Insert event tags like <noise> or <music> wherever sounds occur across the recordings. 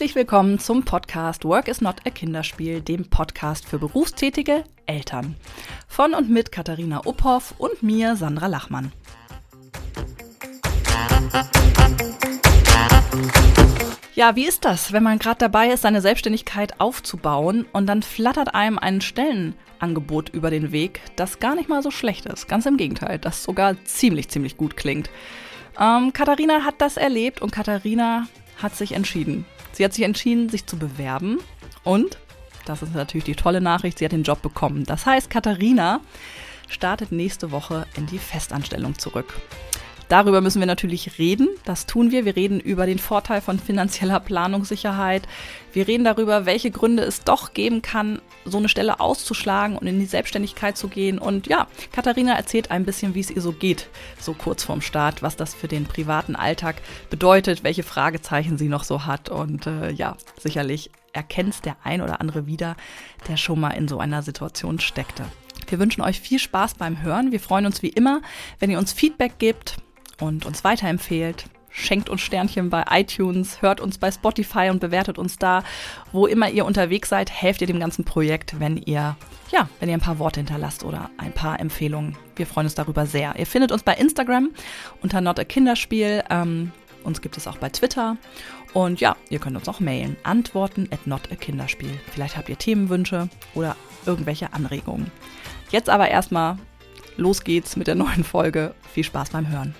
Herzlich willkommen zum Podcast Work is not a Kinderspiel, dem Podcast für berufstätige Eltern. Von und mit Katharina Uphoff und mir, Sandra Lachmann. Ja, wie ist das, wenn man gerade dabei ist, seine Selbstständigkeit aufzubauen und dann flattert einem ein Stellenangebot über den Weg, das gar nicht mal so schlecht ist. Ganz im Gegenteil, das sogar ziemlich, ziemlich gut klingt. Ähm, Katharina hat das erlebt und Katharina hat sich entschieden. Sie hat sich entschieden, sich zu bewerben und, das ist natürlich die tolle Nachricht, sie hat den Job bekommen. Das heißt, Katharina startet nächste Woche in die Festanstellung zurück. Darüber müssen wir natürlich reden. Das tun wir. Wir reden über den Vorteil von finanzieller Planungssicherheit. Wir reden darüber, welche Gründe es doch geben kann, so eine Stelle auszuschlagen und in die Selbstständigkeit zu gehen. Und ja, Katharina erzählt ein bisschen, wie es ihr so geht, so kurz vorm Start, was das für den privaten Alltag bedeutet, welche Fragezeichen sie noch so hat. Und äh, ja, sicherlich erkennt der ein oder andere wieder, der schon mal in so einer Situation steckte. Wir wünschen euch viel Spaß beim Hören. Wir freuen uns wie immer, wenn ihr uns Feedback gebt und uns weiterempfehlt. Schenkt uns Sternchen bei iTunes, hört uns bei Spotify und bewertet uns da. Wo immer ihr unterwegs seid, helft ihr dem ganzen Projekt, wenn ihr, ja, wenn ihr ein paar Worte hinterlasst oder ein paar Empfehlungen. Wir freuen uns darüber sehr. Ihr findet uns bei Instagram unter Not a Kinderspiel. Ähm, uns gibt es auch bei Twitter. Und ja, ihr könnt uns auch mailen. Antworten at not a Kinderspiel. Vielleicht habt ihr Themenwünsche oder irgendwelche Anregungen. Jetzt aber erstmal los geht's mit der neuen Folge. Viel Spaß beim Hören.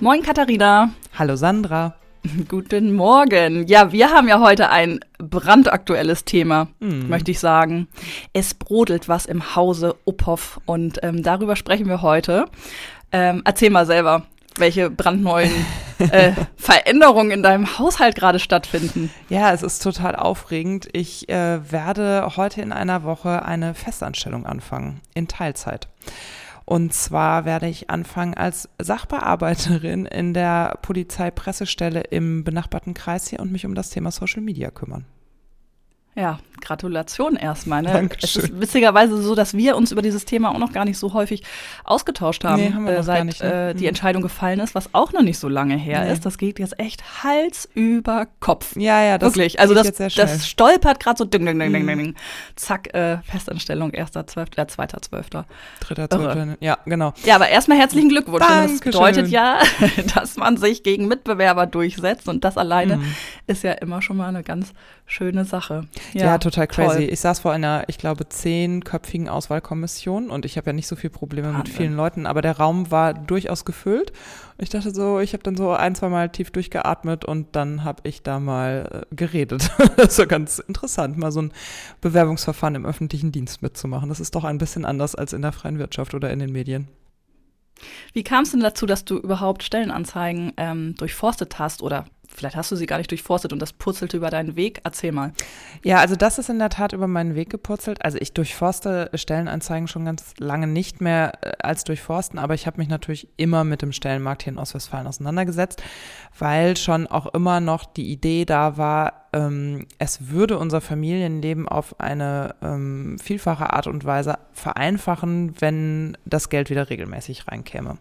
Moin Katharina. Hallo Sandra. <laughs> Guten Morgen. Ja, wir haben ja heute ein brandaktuelles Thema, mm. möchte ich sagen. Es brodelt was im Hause Uphoff und ähm, darüber sprechen wir heute. Ähm, erzähl mal selber, welche brandneuen <laughs> äh, Veränderungen in deinem Haushalt gerade stattfinden. Ja, es ist total aufregend. Ich äh, werde heute in einer Woche eine Festanstellung anfangen, in Teilzeit. Und zwar werde ich anfangen als Sachbearbeiterin in der Polizeipressestelle im benachbarten Kreis hier und mich um das Thema Social Media kümmern. Ja, Gratulation erstmal. Ne? Dankeschön. Es ist witzigerweise so, dass wir uns über dieses Thema auch noch gar nicht so häufig ausgetauscht haben, nee, haben äh, seit nicht, ne? äh, die hm. Entscheidung gefallen ist, was auch noch nicht so lange her nee. ist. Das geht jetzt echt Hals über Kopf. Ja, ja, das wirklich. Also das, das stolpert gerade so ding, ding, ding, ding, ding, ding. Zack, äh, Festanstellung, erster, zwölfter, äh, zweiter, zwölfter. Dritter, zwölfter, ja, genau. Ja, aber erstmal herzlichen Glückwunsch. Dankeschön. Das bedeutet ja, <laughs> dass man sich gegen Mitbewerber durchsetzt und das alleine mhm. ist ja immer schon mal eine ganz schöne Sache. Ja, ja total crazy. Toll. Ich saß vor einer, ich glaube, zehnköpfigen Auswahlkommission und ich habe ja nicht so viele Probleme Wahnsinn. mit vielen Leuten, aber der Raum war durchaus gefüllt. Ich dachte so, ich habe dann so ein, zwei Mal tief durchgeatmet und dann habe ich da mal äh, geredet. <laughs> das war ganz interessant, mal so ein Bewerbungsverfahren im öffentlichen Dienst mitzumachen. Das ist doch ein bisschen anders als in der freien Wirtschaft oder in den Medien. Wie kam es denn dazu, dass du überhaupt Stellenanzeigen ähm, durchforstet hast oder Vielleicht hast du sie gar nicht durchforstet und das purzelte über deinen Weg. Erzähl mal. Ja, also das ist in der Tat über meinen Weg gepurzelt. Also ich durchforste Stellenanzeigen schon ganz lange nicht mehr äh, als durchforsten, aber ich habe mich natürlich immer mit dem Stellenmarkt hier in Ostwestfalen auseinandergesetzt, weil schon auch immer noch die Idee da war, ähm, es würde unser Familienleben auf eine ähm, vielfache Art und Weise vereinfachen, wenn das Geld wieder regelmäßig reinkäme.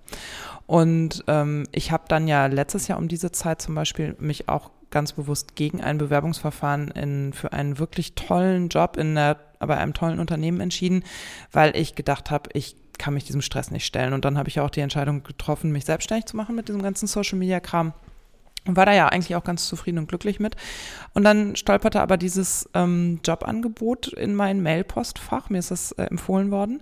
Und ähm, ich habe dann ja letztes Jahr um diese Zeit zum Beispiel mich auch ganz bewusst gegen ein Bewerbungsverfahren in, für einen wirklich tollen Job in der, bei einem tollen Unternehmen entschieden, weil ich gedacht habe, ich kann mich diesem Stress nicht stellen. Und dann habe ich auch die Entscheidung getroffen, mich selbstständig zu machen mit diesem ganzen Social-Media-Kram. Und war da ja eigentlich auch ganz zufrieden und glücklich mit. Und dann stolperte aber dieses ähm, Jobangebot in mein Mailpostfach. Mir ist das äh, empfohlen worden.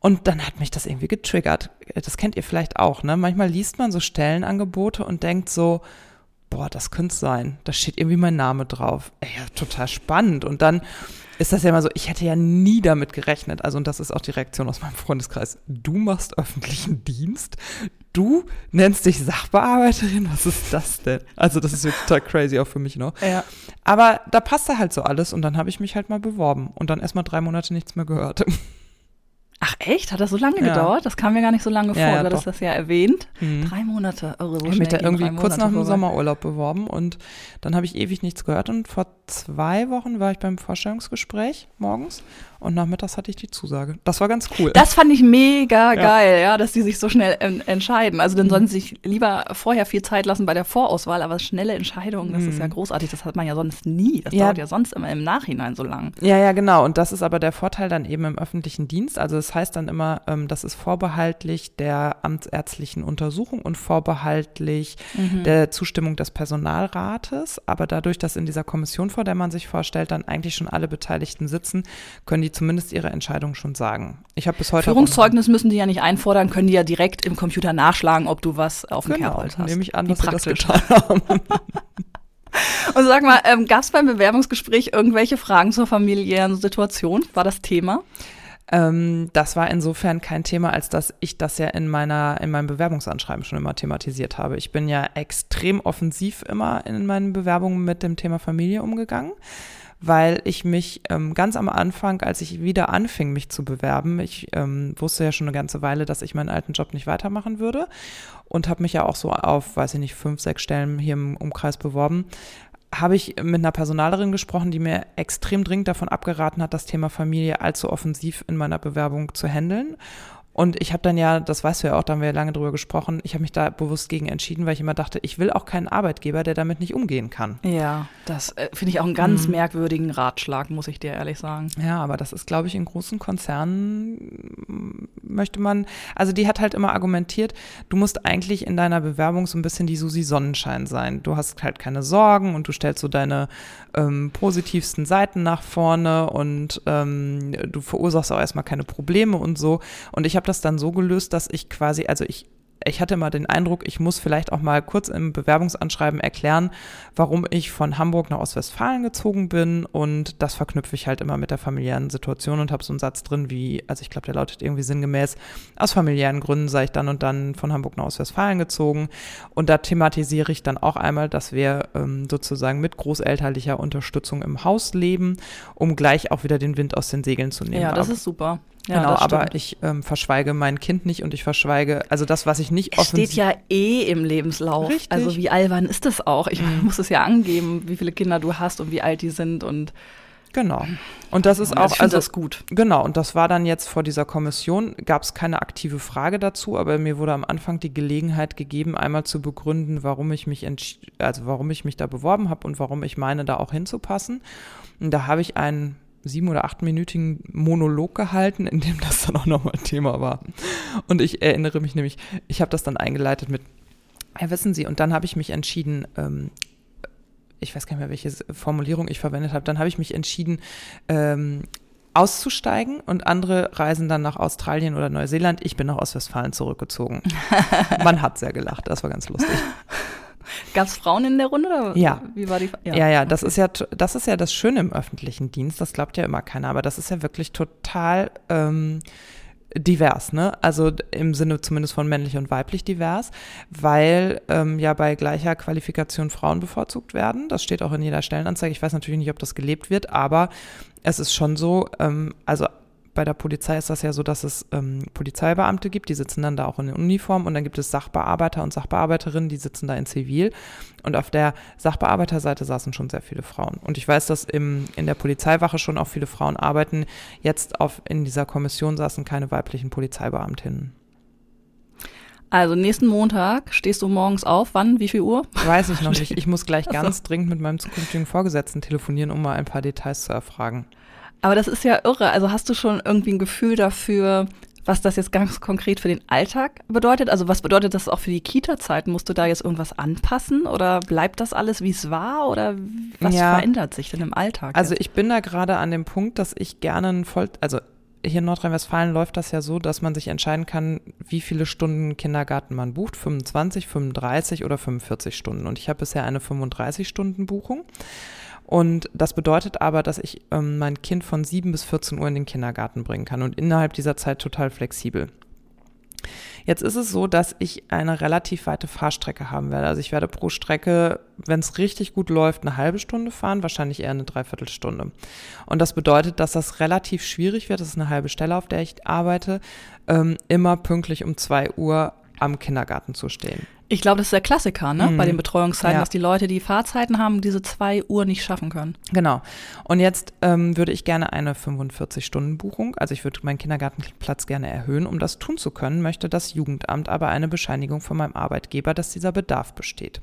Und dann hat mich das irgendwie getriggert. Das kennt ihr vielleicht auch, ne? Manchmal liest man so Stellenangebote und denkt so, boah, das könnte sein. Da steht irgendwie mein Name drauf. Ey, ja, total spannend. Und dann ist das ja immer so, ich hätte ja nie damit gerechnet. Also, und das ist auch die Reaktion aus meinem Freundeskreis. Du machst öffentlichen Dienst? Du nennst dich Sachbearbeiterin? Was ist das denn? Also, das ist total crazy auch für mich noch. Ja. Aber da passte halt so alles und dann habe ich mich halt mal beworben und dann erst mal drei Monate nichts mehr gehört. Ach Echt? Hat das so lange Ja. gedauert? Das kam mir gar nicht so lange vor. Ja, ja, du hattest das ja erwähnt. Mhm. Drei Monate. Oh, so Ich habe mich da irgendwie kurz nach dem. Sommerurlaub beworben und dann habe ich ewig nichts gehört und vor zwei Wochen war ich beim Vorstellungsgespräch morgens und nachmittags hatte ich die Zusage. Das war ganz cool. Das fand ich mega Ja. geil, ja, dass die sich so schnell en entscheiden. Also Mhm. dann sollen sie sich lieber vorher viel Zeit lassen bei der Vorauswahl, aber schnelle Entscheidungen, das ist ja großartig. Das hat man ja sonst nie. Das Mhm. Dauert ja sonst immer im Nachhinein so lang. Ja, ja, genau. Und das ist aber der Vorteil dann eben im öffentlichen Dienst. Also das heißt dann immer, ähm, das ist vorbehaltlich der amtsärztlichen Untersuchung und vorbehaltlich Mhm. der Zustimmung des Personalrates. Aber dadurch, dass in dieser Kommission, vor der man sich vorstellt, dann eigentlich schon alle Beteiligten sitzen, können die zumindest ihre Entscheidung schon sagen. Ich habe bis heute Führungszeugnis müssen die ja nicht einfordern, können die ja direkt im Computer nachschlagen, ob du was auf dem Genau, Kerbholz hast. nehme ich an, Wie dass sie das praktisch. getan haben. <laughs> <laughs> Und sag mal, ähm, gab es beim Bewerbungsgespräch irgendwelche Fragen zur familiären Situation? War das Thema? Ähm, das war insofern kein Thema, als dass ich das ja in meiner, in meinem Bewerbungsanschreiben schon immer thematisiert habe. Ich bin ja extrem offensiv immer in meinen Bewerbungen mit dem Thema Familie umgegangen, weil ich mich ähm, ganz am Anfang, als ich wieder anfing, mich zu bewerben, ich ähm, wusste ja schon eine ganze Weile, dass ich meinen alten Job nicht weitermachen würde und habe mich ja auch so auf, weiß ich nicht, fünf, sechs Stellen hier im Umkreis beworben habe ich mit einer Personalerin gesprochen, die mir extrem dringend davon abgeraten hat, das Thema Familie allzu offensiv in meiner Bewerbung zu handeln. Und ich habe dann ja, das weißt du ja auch, da haben wir ja lange drüber gesprochen, ich habe mich da bewusst gegen entschieden, weil ich immer dachte, ich will auch keinen Arbeitgeber, der damit nicht umgehen kann. Ja, das äh, finde ich auch einen ganz merkwürdigen Ratschlag, muss ich dir ehrlich sagen. Ja, aber das ist, glaube ich, in großen Konzernen mm, möchte man, also die hat halt immer argumentiert, du musst eigentlich in deiner Bewerbung so ein bisschen die Susi Sonnenschein sein. Du hast halt keine Sorgen und du stellst so deine ähm, positivsten Seiten nach vorne und ähm, du verursachst auch erstmal keine Probleme und so. Und ich habe das dann so gelöst, dass ich quasi, also ich ich hatte mal den Eindruck, ich muss vielleicht auch mal kurz im Bewerbungsanschreiben erklären, warum ich von Hamburg nach Ostwestfalen gezogen bin und das verknüpfe ich halt immer mit der familiären Situation und habe so einen Satz drin wie, also ich glaube, der lautet irgendwie sinngemäß, aus familiären Gründen sei ich dann und dann von Hamburg nach Ostwestfalen gezogen und da thematisiere ich dann auch einmal, dass wir ähm, sozusagen mit großelterlicher Unterstützung im Haus leben, um gleich auch wieder den Wind aus den Segeln zu nehmen. Ja, das ist super. Ja, genau, aber ich ähm, verschweige mein Kind nicht und ich verschweige, also das, was ich nicht Es steht ja eh im Lebenslauf. Richtig. Also wie albern ist das auch? Ich muss es ja angeben, wie viele Kinder du hast und wie alt die sind und Genau. Und das ist ich auch, also das gut. Genau, und das war dann jetzt vor dieser Kommission, gab es keine aktive Frage dazu, aber mir wurde am Anfang die Gelegenheit gegeben, einmal zu begründen, warum ich mich entsch also warum ich mich da beworben habe und warum ich meine, da auch hinzupassen. Und da habe ich einen sieben- oder achtminütigen Monolog gehalten, in dem das dann auch nochmal Thema war. Und ich erinnere mich nämlich, ich habe das dann eingeleitet mit, ja, wissen Sie, und dann habe ich mich entschieden, ähm, ich weiß gar nicht mehr, welche Formulierung ich verwendet habe, dann habe ich mich entschieden, ähm, auszusteigen und andere reisen dann nach Australien oder Neuseeland. Ich bin nach Ostwestfalen zurückgezogen. <laughs> Man hat sehr gelacht, das war ganz lustig. Gab es Frauen in der Runde? Oder Ja. Wie war die? Ja, ja, das ist ja, das ist ja das Schöne im öffentlichen Dienst, das glaubt ja immer keiner, aber das ist ja wirklich total ähm, divers, ne? Also im Sinne zumindest von männlich und weiblich divers, weil ähm, ja bei gleicher Qualifikation Frauen bevorzugt werden. Das steht auch in jeder Stellenanzeige. Ich weiß natürlich nicht, ob das gelebt wird, aber es ist schon so, ähm, also bei der Polizei ist das ja so, dass es ähm, Polizeibeamte gibt, die sitzen dann da auch in Uniform und dann gibt es Sachbearbeiter und Sachbearbeiterinnen, die sitzen da in Zivil. Und auf der Sachbearbeiterseite saßen schon sehr viele Frauen. Und ich weiß, dass im, in der Polizeiwache schon auch viele Frauen arbeiten. Jetzt auf, in dieser Kommission saßen keine weiblichen Polizeibeamtinnen. Also nächsten Montag stehst du morgens auf. Wann? Wie viel Uhr? Weiß ich noch nicht. Ich muss gleich <laughs> ganz dringend mit meinem zukünftigen Vorgesetzten telefonieren, um mal ein paar Details zu erfragen. Aber das ist ja irre. Also hast du schon irgendwie ein Gefühl dafür, was das jetzt ganz konkret für den Alltag bedeutet? Also was bedeutet das auch für die Kita-Zeit? Musst du da jetzt irgendwas anpassen oder bleibt das alles, wie es war? Oder was Ja. verändert sich denn im Alltag? Also jetzt? ich bin da gerade an dem Punkt, dass ich gerne ein Voll, also hier in Nordrhein-Westfalen läuft das ja so, dass man sich entscheiden kann, wie viele Stunden Kindergarten man bucht, 25, 35 oder 45 Stunden. Und ich habe bisher eine 35-Stunden-Buchung. Und das bedeutet aber, dass ich ähm, mein Kind von 7 bis 14 Uhr in den Kindergarten bringen kann und innerhalb dieser Zeit total flexibel. Jetzt ist es so, dass ich eine relativ weite Fahrstrecke haben werde. Also ich werde pro Strecke, wenn es richtig gut läuft, eine halbe Stunde fahren, wahrscheinlich eher eine Dreiviertelstunde. Und das bedeutet, dass das relativ schwierig wird. Das ist eine halbe Stelle, auf der ich arbeite, ähm, immer pünktlich um zwei Uhr am Kindergarten zu stehen. Ich glaube, das ist der Klassiker, ne? Mhm. Bei den Betreuungszeiten, Ja. dass die Leute, die Fahrzeiten haben, diese zwei Uhr nicht schaffen können. Genau. Und jetzt ähm, würde ich gerne eine 45-Stunden-Buchung, also ich würde meinen Kindergartenplatz gerne erhöhen. Um das tun zu können, möchte das Jugendamt aber eine Bescheinigung von meinem Arbeitgeber, dass dieser Bedarf besteht.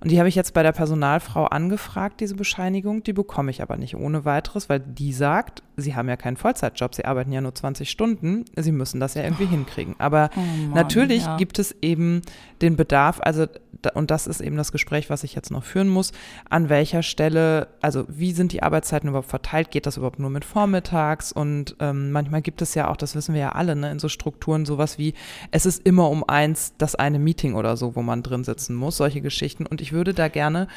Und die habe ich jetzt bei der Personalfrau angefragt, diese Bescheinigung. Die bekomme ich aber nicht ohne weiteres, weil die sagt, sie haben ja keinen Vollzeitjob, sie arbeiten ja nur 20 Stunden, sie müssen das ja irgendwie hinkriegen. Aber Oh Mann, natürlich ja. gibt es eben den Bedarf, also und das ist eben das Gespräch, was ich jetzt noch führen muss, an welcher Stelle, also wie sind die Arbeitszeiten überhaupt verteilt, geht das überhaupt nur mit vormittags und ähm, manchmal gibt es ja auch, das wissen wir ja alle, ne, in so Strukturen sowas wie, es ist immer um eins das eine Meeting oder so, wo man drin sitzen muss, solche Geschichten und ich würde da gerne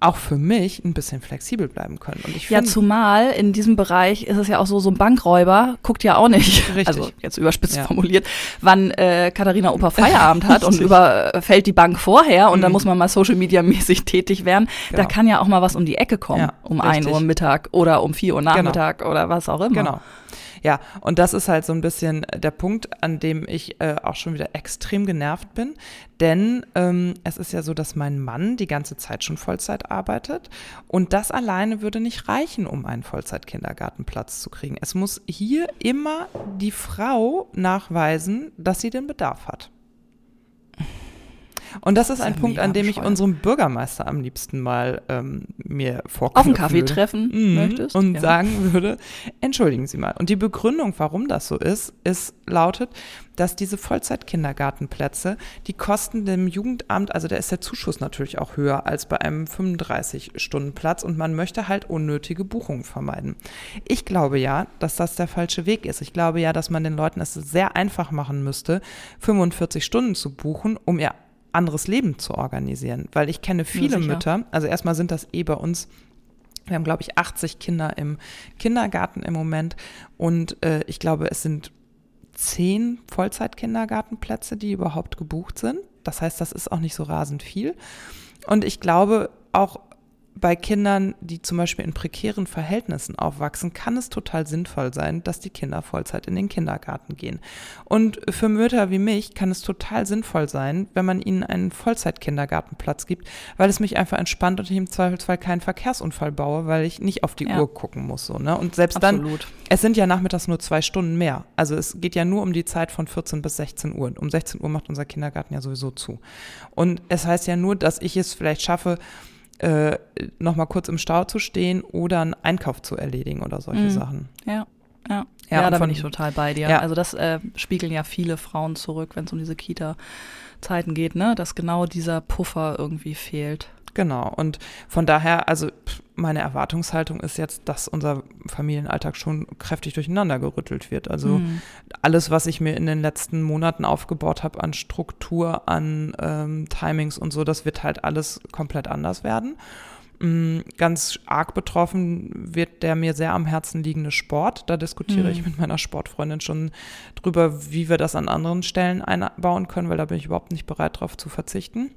auch für mich ein bisschen flexibel bleiben können. Und ich Ja, zumal in diesem Bereich ist es ja auch so, so ein Bankräuber guckt ja auch nicht, Richtig. also jetzt überspitzt Ja. formuliert, wann äh, Katharina Oper Feierabend <laughs> hat und überfällt die Bank vorher und dann Mhm. muss man mal Social Media mäßig tätig werden. Da Genau. kann ja auch mal was um die Ecke kommen, Ja, um richtig. 1 Uhr Mittag oder um 4 Uhr Nachmittag oder was auch immer. Genau. Ja, und das ist halt so ein bisschen der Punkt, an dem ich äh, auch schon wieder extrem genervt bin. Denn ähm, es ist ja so, dass mein Mann die ganze Zeit schon Vollzeit arbeitet. Und das alleine würde nicht reichen, um einen Vollzeit-Kindergartenplatz zu kriegen. Es muss hier immer die Frau nachweisen, dass sie den Bedarf hat. Und das ist Das ist ein ja Punkt, an dem ich unserem Bürgermeister am liebsten mal ähm, mir vorknüpfen Auf einen Kaffee würde. treffen Mhm. möchtest. Und ja. sagen würde, entschuldigen Sie mal. Und die Begründung, warum das so ist, ist lautet, dass diese Vollzeit-Kindergartenplätze, die kosten dem Jugendamt, also da ist der Zuschuss natürlich auch höher als bei einem 35-Stunden-Platz und man möchte halt unnötige Buchungen vermeiden. Ich glaube ja, dass das der falsche Weg ist. Ich glaube ja, dass man den Leuten es sehr einfach machen müsste, 45 Stunden zu buchen, um ihr anderes Leben zu organisieren. Weil ich kenne viele sicher. Mütter, also erstmal sind das eh bei uns wir haben, glaube ich, 80 Kinder im Kindergarten im Moment und äh, ich glaube, es sind zehn Vollzeit-Kindergartenplätze, die überhaupt gebucht sind. Das heißt, das ist auch nicht so rasend viel. Und ich glaube, auch bei Kindern, die zum Beispiel in prekären Verhältnissen aufwachsen, kann es total sinnvoll sein, dass die Kinder Vollzeit in den Kindergarten gehen. Und für Mütter wie mich kann es total sinnvoll sein, wenn man ihnen einen Vollzeit-Kindergartenplatz gibt, weil es mich einfach entspannt und ich im Zweifelsfall keinen Verkehrsunfall baue, weil ich nicht auf die Ja. Uhr gucken muss. So, ne? Und selbst dann, Absolut. es sind ja nachmittags nur zwei Stunden mehr. Also es geht ja nur um die Zeit von 14 bis 16 Uhr. Um 16 Uhr macht unser Kindergarten ja sowieso zu. Und es heißt ja nur, dass ich es vielleicht schaffe, äh, nochmal kurz im Stau zu stehen oder einen Einkauf zu erledigen oder solche Mhm. Sachen. Ja, ja. Ja, Ja, da bin ich total bei dir. Ja. Also das äh, spiegeln ja viele Frauen zurück, wenn es um diese Kita-Zeiten geht, ne? Dass genau dieser Puffer irgendwie fehlt. Genau. Und von daher, also meine Erwartungshaltung ist jetzt, dass unser Familienalltag schon kräftig durcheinander gerüttelt wird. Also Mhm. alles, was ich mir in den letzten Monaten aufgebaut habe an Struktur, an ähm, Timings und so, das wird halt alles komplett anders werden. Mm, Ganz arg betroffen wird der mir sehr am Herzen liegende Sport. Da diskutiere Mhm. ich mit meiner Sportfreundin schon drüber, wie wir das an anderen Stellen einbauen können, weil da bin ich überhaupt nicht bereit, darauf zu verzichten.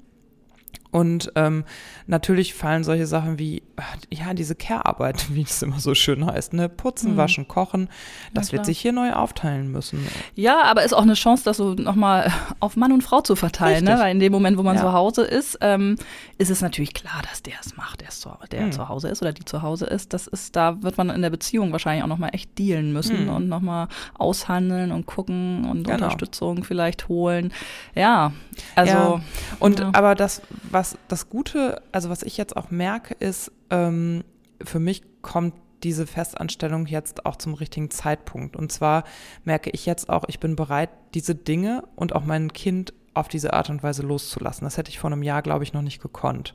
Und ähm, natürlich fallen solche Sachen wie, ach, ja, diese Care-Arbeit, <laughs> wie es immer so schön heißt, ne? Putzen, Mhm. waschen, kochen, das klar. wird sich hier neu aufteilen müssen. Ja, aber ist auch eine Chance, das so nochmal <laughs> auf Mann und Frau zu verteilen, ne? Weil in dem Moment, wo man Ja. zu Hause ist, ähm, ist es natürlich klar, dass der es macht, der, ist zu, der Mhm. zu Hause ist oder die zu Hause ist. Das ist, da wird man in der Beziehung wahrscheinlich auch nochmal echt dealen müssen Mhm. und nochmal aushandeln und gucken und Genau. Unterstützung vielleicht holen. Ja, also. Ja. Und Ja. aber das, was das Gute, also was ich jetzt auch merke, ist, ähm, für mich kommt diese Festanstellung jetzt auch zum richtigen Zeitpunkt. Und zwar merke ich jetzt auch, ich bin bereit, diese Dinge und auch mein Kind auf diese Art und Weise loszulassen. Das hätte ich vor einem Jahr, glaube ich, noch nicht gekonnt.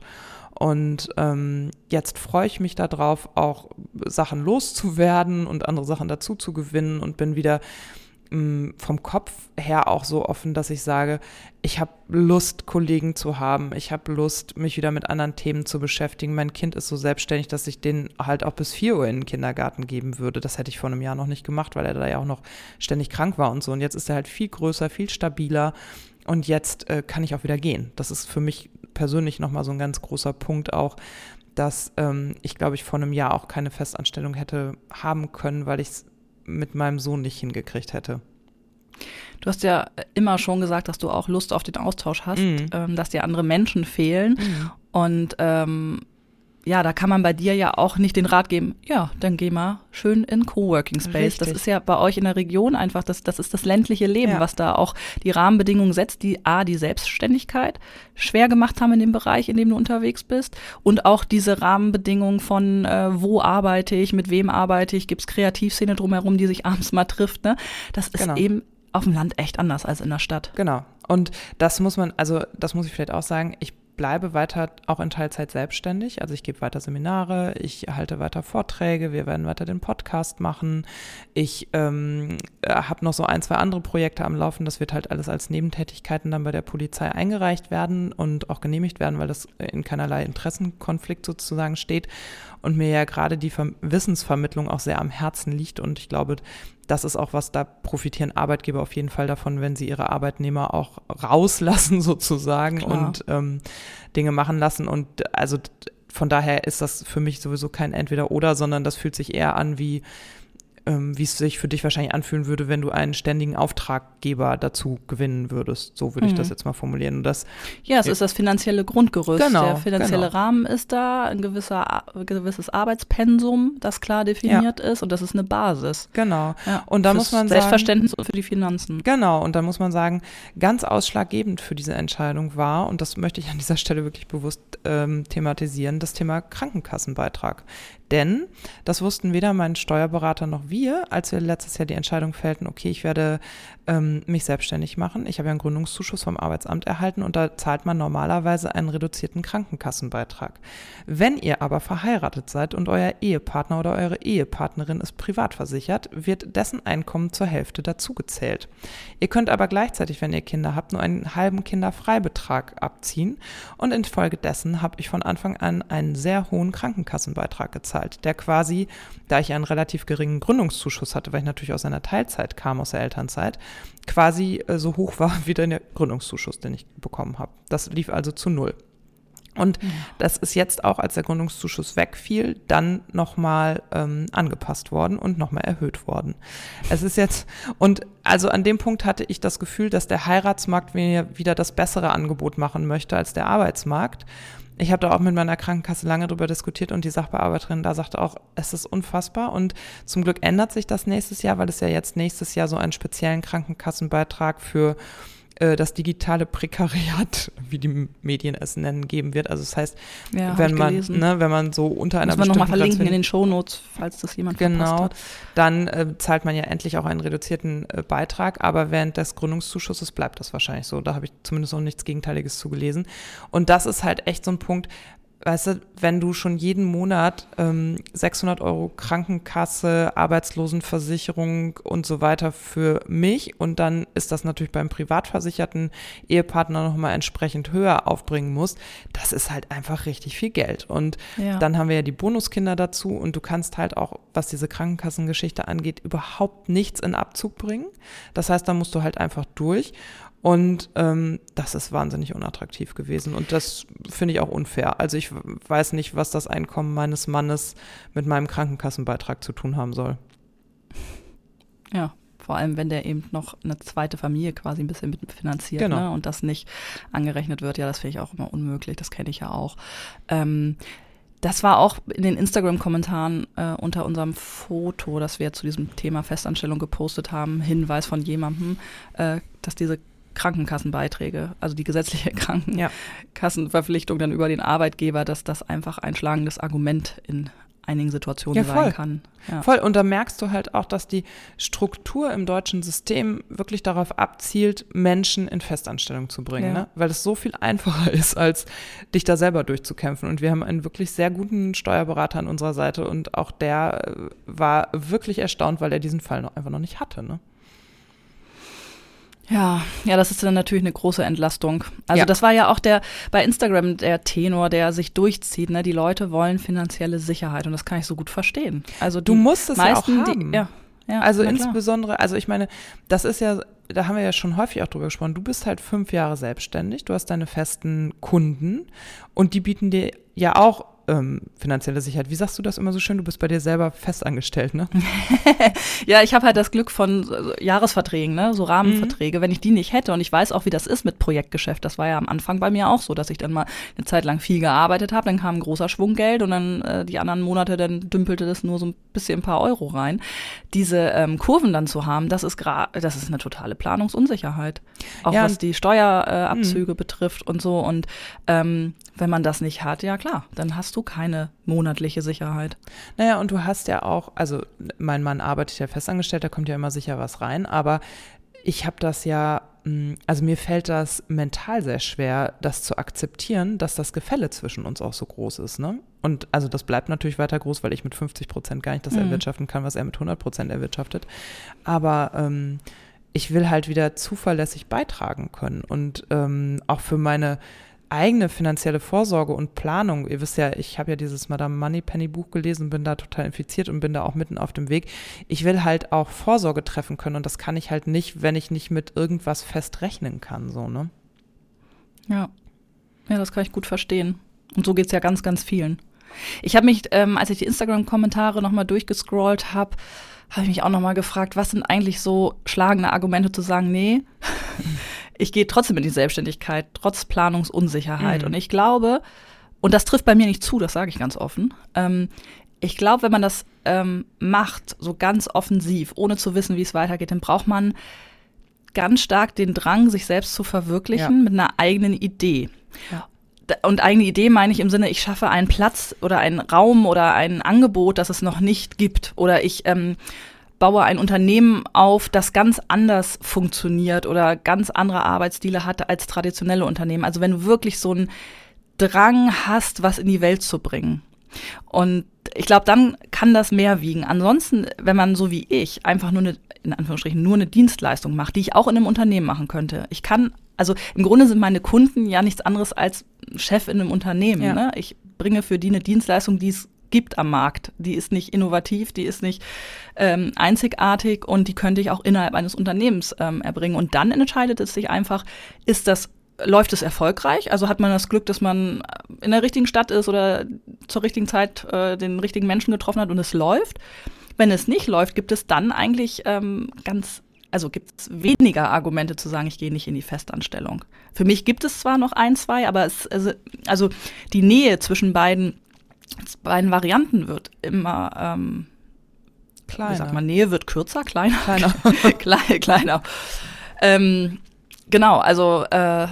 Und ähm, jetzt freue ich mich darauf, auch Sachen loszuwerden und andere Sachen dazu zu gewinnen und bin wieder vom Kopf her auch so offen, dass ich sage, ich habe Lust, Kollegen zu haben. Ich habe Lust, mich wieder mit anderen Themen zu beschäftigen. Mein Kind ist so selbstständig, dass ich den halt auch bis 4 Uhr in den Kindergarten geben würde. Das hätte ich vor einem Jahr noch nicht gemacht, weil er da ja auch noch ständig krank war und so. Und jetzt ist er halt viel größer, viel stabiler. Und jetzt äh, kann ich auch wieder gehen. Das ist für mich persönlich nochmal so ein ganz großer Punkt auch, dass ähm, ich glaube, ich vor einem Jahr auch keine Festanstellung hätte haben können, weil ich es mit meinem Sohn nicht hingekriegt hätte. Du hast ja immer schon gesagt, dass du auch Lust auf den Austausch hast, mhm. ähm, dass dir andere Menschen fehlen. Mhm. Und ähm, ja, da kann man bei dir ja auch nicht den Rat geben, ja, dann geh mal schön in Coworking Space. Richtig. Das ist ja bei euch in der Region einfach, das, das ist das ländliche Leben, ja. was da auch die Rahmenbedingungen setzt, die A, die Selbstständigkeit schwer gemacht haben in dem Bereich, in dem du unterwegs bist und auch diese Rahmenbedingungen von, äh, wo arbeite ich, mit wem arbeite ich, gibt es Kreativszene drumherum, die sich <laughs> abends mal trifft. Ne? Das ist genau. eben auf dem Land echt anders als in der Stadt. Genau. Und das muss man, also das muss ich vielleicht auch sagen, ich bleibe weiter auch in Teilzeit selbstständig. Also ich gebe weiter Seminare, ich halte weiter Vorträge, wir werden weiter den Podcast machen. Ich ähm, habe noch so ein, zwei andere Projekte am Laufen. Das wird halt alles als Nebentätigkeiten dann bei der Polizei eingereicht werden und auch genehmigt werden, weil das in keinerlei Interessenkonflikt sozusagen steht und mir ja gerade die Wissensvermittlung auch sehr am Herzen liegt. Und ich glaube, das ist auch was, da profitieren Arbeitgeber auf jeden Fall davon, wenn sie ihre Arbeitnehmer auch rauslassen <laughs> sozusagen Klar. und ähm, Dinge machen lassen. Und also von daher ist das für mich sowieso kein Entweder-Oder, sondern das fühlt sich eher an wie wie es sich für dich wahrscheinlich anfühlen würde, wenn du einen ständigen Auftraggeber dazu gewinnen würdest. So würde mhm. ich das jetzt mal formulieren. Und das, ja, es ist das finanzielle Grundgerüst. Genau, Der finanzielle genau. Rahmen ist da, ein gewisser, gewisses Arbeitspensum, das klar definiert ja. ist und das ist eine Basis. Genau. Ja, und da muss man sagen. Selbstverständnis und für die Finanzen. Genau. Und da muss man sagen, ganz ausschlaggebend für diese Entscheidung war, und das möchte ich an dieser Stelle wirklich bewusst ähm, thematisieren, das Thema Krankenkassenbeitrag. Denn das wussten weder mein Steuerberater noch wir, als wir letztes Jahr die Entscheidung fällten, okay, ich werde ähm, mich selbstständig machen. Ich habe ja einen Gründungszuschuss vom Arbeitsamt erhalten und da zahlt man normalerweise einen reduzierten Krankenkassenbeitrag. Wenn ihr aber verheiratet seid und euer Ehepartner oder eure Ehepartnerin ist privat versichert, wird dessen Einkommen zur Hälfte dazugezählt. Ihr könnt aber gleichzeitig, wenn ihr Kinder habt, nur einen halben Kinderfreibetrag abziehen und infolgedessen habe ich von Anfang an einen sehr hohen Krankenkassenbeitrag gezahlt, der quasi, da ich einen relativ geringen Gründungszuschuss hatte, weil ich natürlich aus einer Teilzeit kam, aus der Elternzeit, quasi äh, so hoch war <laughs> wie der Gründungszuschuss, den ich bekommen habe. Das lief also zu null. Und ja. das ist jetzt auch, als der Gründungszuschuss wegfiel, dann nochmal ähm, angepasst worden und nochmal erhöht worden. Es ist jetzt, und also an dem Punkt hatte ich das Gefühl, dass der Heiratsmarkt mir wieder das bessere Angebot machen möchte als der Arbeitsmarkt ich habe da auch mit meiner Krankenkasse lange drüber diskutiert und die Sachbearbeiterin da sagte auch, es ist unfassbar und zum Glück ändert sich das nächstes Jahr, weil es ja jetzt nächstes Jahr so einen speziellen Krankenkassenbeitrag für äh, das digitale Prekariat, <laughs> wie die Medien es nennen, geben wird. Also das heißt, ja, wenn man, ne, wenn man so unter einer Muss man nochmal verlinken in den Shownotes, falls das jemand genau, dann äh, zahlt man ja endlich auch einen reduzierten äh, Beitrag, aber während des Gründungszuschusses bleibt das wahrscheinlich so. Da habe ich zumindest noch nichts Gegenteiliges zugelesen. Und das ist halt echt so ein Punkt, weißt du, wenn du schon jeden Monat ähm, 600 Euro Krankenkasse, Arbeitslosenversicherung und so weiter für mich und dann ist das natürlich beim privatversicherten Ehepartner nochmal entsprechend höher aufbringen musst, das ist halt einfach richtig viel Geld. Und ja. dann haben wir ja die Bonuskinder dazu und du kannst halt auch, was diese Krankenkassengeschichte angeht, überhaupt nichts in Abzug bringen. Das heißt, da musst du halt einfach durch. Und ähm, das ist wahnsinnig unattraktiv gewesen. Und das finde ich auch unfair. Also ich weiß nicht, was das Einkommen meines Mannes mit meinem Krankenkassenbeitrag zu tun haben soll. Ja, vor allem wenn der eben noch eine zweite Familie quasi ein bisschen mitfinanziert genau. ne? und das nicht angerechnet wird. Ja, das finde ich auch immer unmöglich. Das kenne ich ja auch. Ähm, das war auch in den Instagram-Kommentaren äh, unter unserem Foto, das wir zu diesem Thema Festanstellung gepostet haben, Hinweis von jemandem, äh, dass diese Krankenkassenbeiträge, also die gesetzliche Krankenkassenverpflichtung dann über den Arbeitgeber, dass das einfach ein schlagendes Argument in einigen Situationen ja, sein kann. Ja. Voll. Und da merkst du halt auch, dass die Struktur im deutschen System wirklich darauf abzielt, Menschen in Festanstellung zu bringen, ja. ne? weil es so viel einfacher <laughs> ist, als dich da selber durchzukämpfen. Und wir haben einen wirklich sehr guten Steuerberater an unserer Seite und auch der äh, war wirklich erstaunt, weil er diesen Fall noch einfach noch nicht hatte. Ne? Ja, ja, das ist dann natürlich eine große Entlastung. Also ja. das war ja auch der bei Instagram der Tenor, der sich durchzieht. Ne? Die Leute wollen finanzielle Sicherheit und das kann ich so gut verstehen. Also du musst es meisten, ja auch haben. Die, ja, ja, also insbesondere, also ich meine, das ist ja, da haben wir ja schon häufig auch drüber gesprochen. Du bist halt fünf Jahre selbstständig, du hast deine festen Kunden und die bieten dir ja auch ähm, finanzielle Sicherheit. Wie sagst du das immer so schön? Du bist bei dir selber festangestellt, ne? <laughs> ja, ich habe halt das Glück von Jahresverträgen, ne? so Rahmenverträge. Mhm. Wenn ich die nicht hätte und ich weiß auch, wie das ist mit Projektgeschäft, das war ja am Anfang bei mir auch so, dass ich dann mal eine Zeit lang viel gearbeitet habe, dann kam ein großer Schwung Geld und dann äh, die anderen Monate, dann dümpelte das nur so ein bisschen ein paar Euro rein. Diese ähm, Kurven dann zu haben, das ist gerade, das ist eine totale Planungsunsicherheit. Auch ja, was die Steuerabzüge äh, betrifft und so. Und ähm, wenn man das nicht hat, ja klar, dann hast du keine monatliche Sicherheit. Naja, und du hast ja auch, also mein Mann arbeitet ja festangestellt, da kommt ja immer sicher was rein, aber ich habe das ja, mm, also mir fällt das mental sehr schwer, das zu akzeptieren, dass das Gefälle zwischen uns auch so groß ist. Ne? Und also das bleibt natürlich weiter groß, weil ich mit 50 Prozent gar nicht das mhm. erwirtschaften kann, was er mit 100 Prozent erwirtschaftet. Aber ähm, ich will halt wieder zuverlässig beitragen können und ähm, auch für meine eigene finanzielle Vorsorge und Planung, ihr wisst ja, ich habe ja dieses Madame Moneypenny Buch gelesen, bin da total infiziert und bin da auch mitten auf dem Weg. Ich will halt auch Vorsorge treffen können und das kann ich halt nicht, wenn ich nicht mit irgendwas fest rechnen kann, so, ne? Ja. Ja, das kann ich gut verstehen. Und so geht es ja ganz, ganz vielen. Ich habe mich, ähm, als ich die Instagram-Kommentare nochmal durchgescrollt habe, habe ich mich auch nochmal gefragt, was sind eigentlich so schlagende Argumente zu sagen, nee, ich gehe trotzdem in die Selbstständigkeit, trotz Planungsunsicherheit. Mhm. Und ich glaube, und das trifft bei mir nicht zu, das sage ich ganz offen, ähm, ich glaube, wenn man das ähm, macht, so ganz offensiv, ohne zu wissen, wie es weitergeht, dann braucht man ganz stark den Drang, sich selbst zu verwirklichen ja. mit einer eigenen Idee. Ja. Und eigene Idee meine ich im Sinne, ich schaffe einen Platz oder einen Raum oder ein Angebot, das es noch nicht gibt. Oder ich ähm, baue ein Unternehmen auf, das ganz anders funktioniert oder ganz andere Arbeitsstile hat als traditionelle Unternehmen. Also wenn du wirklich so einen Drang hast, was in die Welt zu bringen. Und ich glaube, dann kann das mehr wiegen. Ansonsten, wenn man so wie ich einfach nur eine, in Anführungsstrichen, nur eine Dienstleistung macht, die ich auch in einem Unternehmen machen könnte. Ich kann, also im Grunde sind meine Kunden ja nichts anderes als Chef in einem Unternehmen. Ja. Ne? Ich bringe für die eine Dienstleistung, die es gibt am Markt. Die ist nicht innovativ, die ist nicht ähm, einzigartig und die könnte ich auch innerhalb eines Unternehmens ähm, erbringen. Und dann entscheidet es sich einfach, ist das läuft es erfolgreich? Also hat man das Glück, dass man in der richtigen Stadt ist oder zur richtigen Zeit äh, den richtigen Menschen getroffen hat und es läuft? Wenn es nicht läuft, gibt es dann eigentlich ähm, ganz, also gibt es weniger Argumente zu sagen, ich gehe nicht in die Festanstellung. Für mich gibt es zwar noch ein, zwei, aber es, also, also die Nähe zwischen beiden beiden Varianten wird immer ähm, kleiner. Wie sagt man, Nähe wird kürzer, kleiner? Kleiner. <laughs> Klein, kleiner. Ähm, genau, also äh,